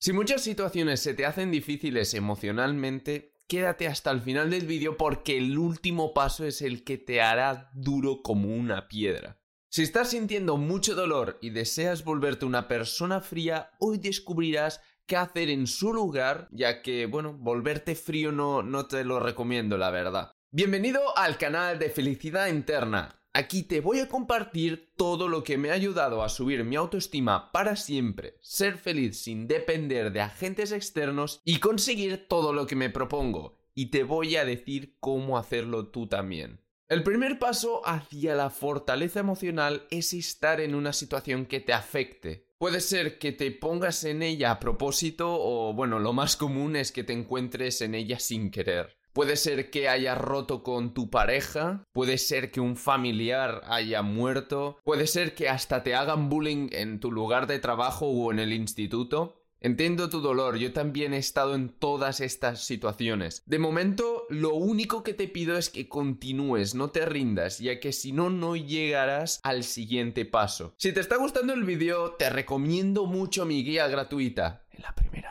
Si muchas situaciones se te hacen difíciles emocionalmente, quédate hasta el final del vídeo porque el último paso es el que te hará duro como una piedra. Si estás sintiendo mucho dolor y deseas volverte una persona fría, hoy descubrirás qué hacer en su lugar, ya que, bueno, volverte frío no, no te lo recomiendo, la verdad. Bienvenido al canal de Felicidad Interna. Aquí te voy a compartir todo lo que me ha ayudado a subir mi autoestima para siempre, ser feliz sin depender de agentes externos y conseguir todo lo que me propongo. Y te voy a decir cómo hacerlo tú también. El primer paso hacia la fortaleza emocional es estar en una situación que te afecte. Puede ser que te pongas en ella a propósito o bueno, lo más común es que te encuentres en ella sin querer. Puede ser que hayas roto con tu pareja, puede ser que un familiar haya muerto, puede ser que hasta te hagan bullying en tu lugar de trabajo o en el instituto. Entiendo tu dolor, yo también he estado en todas estas situaciones. De momento, lo único que te pido es que continúes, no te rindas, ya que si no, no llegarás al siguiente paso. Si te está gustando el vídeo, te recomiendo mucho mi guía gratuita. En la primera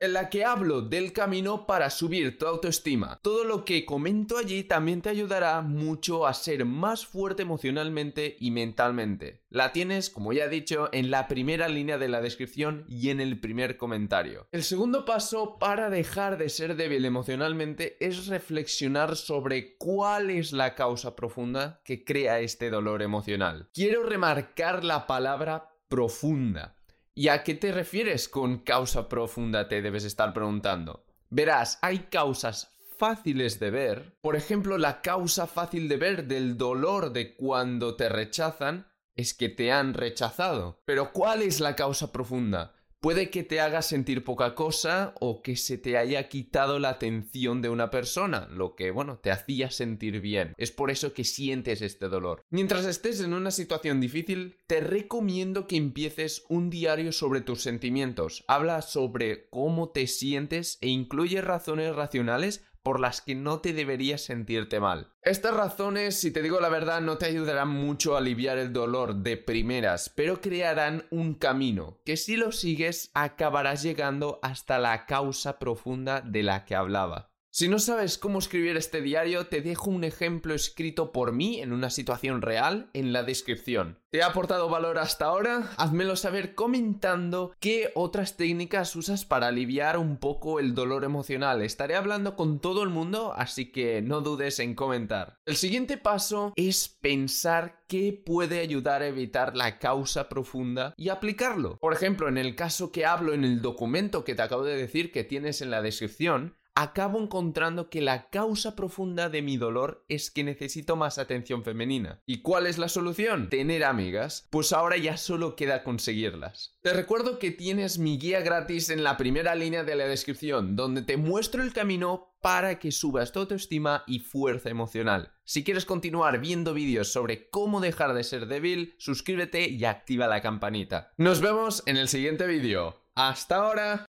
en la que hablo del camino para subir tu autoestima. Todo lo que comento allí también te ayudará mucho a ser más fuerte emocionalmente y mentalmente. La tienes, como ya he dicho, en la primera línea de la descripción y en el primer comentario. El segundo paso para dejar de ser débil emocionalmente es reflexionar sobre cuál es la causa profunda que crea este dolor emocional. Quiero remarcar la palabra profunda ¿Y a qué te refieres con causa profunda? Te debes estar preguntando. Verás, hay causas fáciles de ver. Por ejemplo, la causa fácil de ver del dolor de cuando te rechazan es que te han rechazado. Pero ¿cuál es la causa profunda? Puede que te haga sentir poca cosa o que se te haya quitado la atención de una persona, lo que, bueno, te hacía sentir bien. Es por eso que sientes este dolor. Mientras estés en una situación difícil, te recomiendo que empieces un diario sobre tus sentimientos. Habla sobre cómo te sientes e incluye razones racionales por las que no te deberías sentirte mal. Estas razones, si te digo la verdad, no te ayudarán mucho a aliviar el dolor de primeras, pero crearán un camino que si lo sigues acabarás llegando hasta la causa profunda de la que hablaba. Si no sabes cómo escribir este diario, te dejo un ejemplo escrito por mí en una situación real en la descripción. ¿Te ha aportado valor hasta ahora? Házmelo saber comentando qué otras técnicas usas para aliviar un poco el dolor emocional. Estaré hablando con todo el mundo, así que no dudes en comentar. El siguiente paso es pensar qué puede ayudar a evitar la causa profunda y aplicarlo. Por ejemplo, en el caso que hablo en el documento que te acabo de decir que tienes en la descripción, acabo encontrando que la causa profunda de mi dolor es que necesito más atención femenina. ¿Y cuál es la solución? Tener amigas. Pues ahora ya solo queda conseguirlas. Te recuerdo que tienes mi guía gratis en la primera línea de la descripción, donde te muestro el camino para que subas tu autoestima y fuerza emocional. Si quieres continuar viendo vídeos sobre cómo dejar de ser débil, suscríbete y activa la campanita. Nos vemos en el siguiente vídeo. ¡Hasta ahora!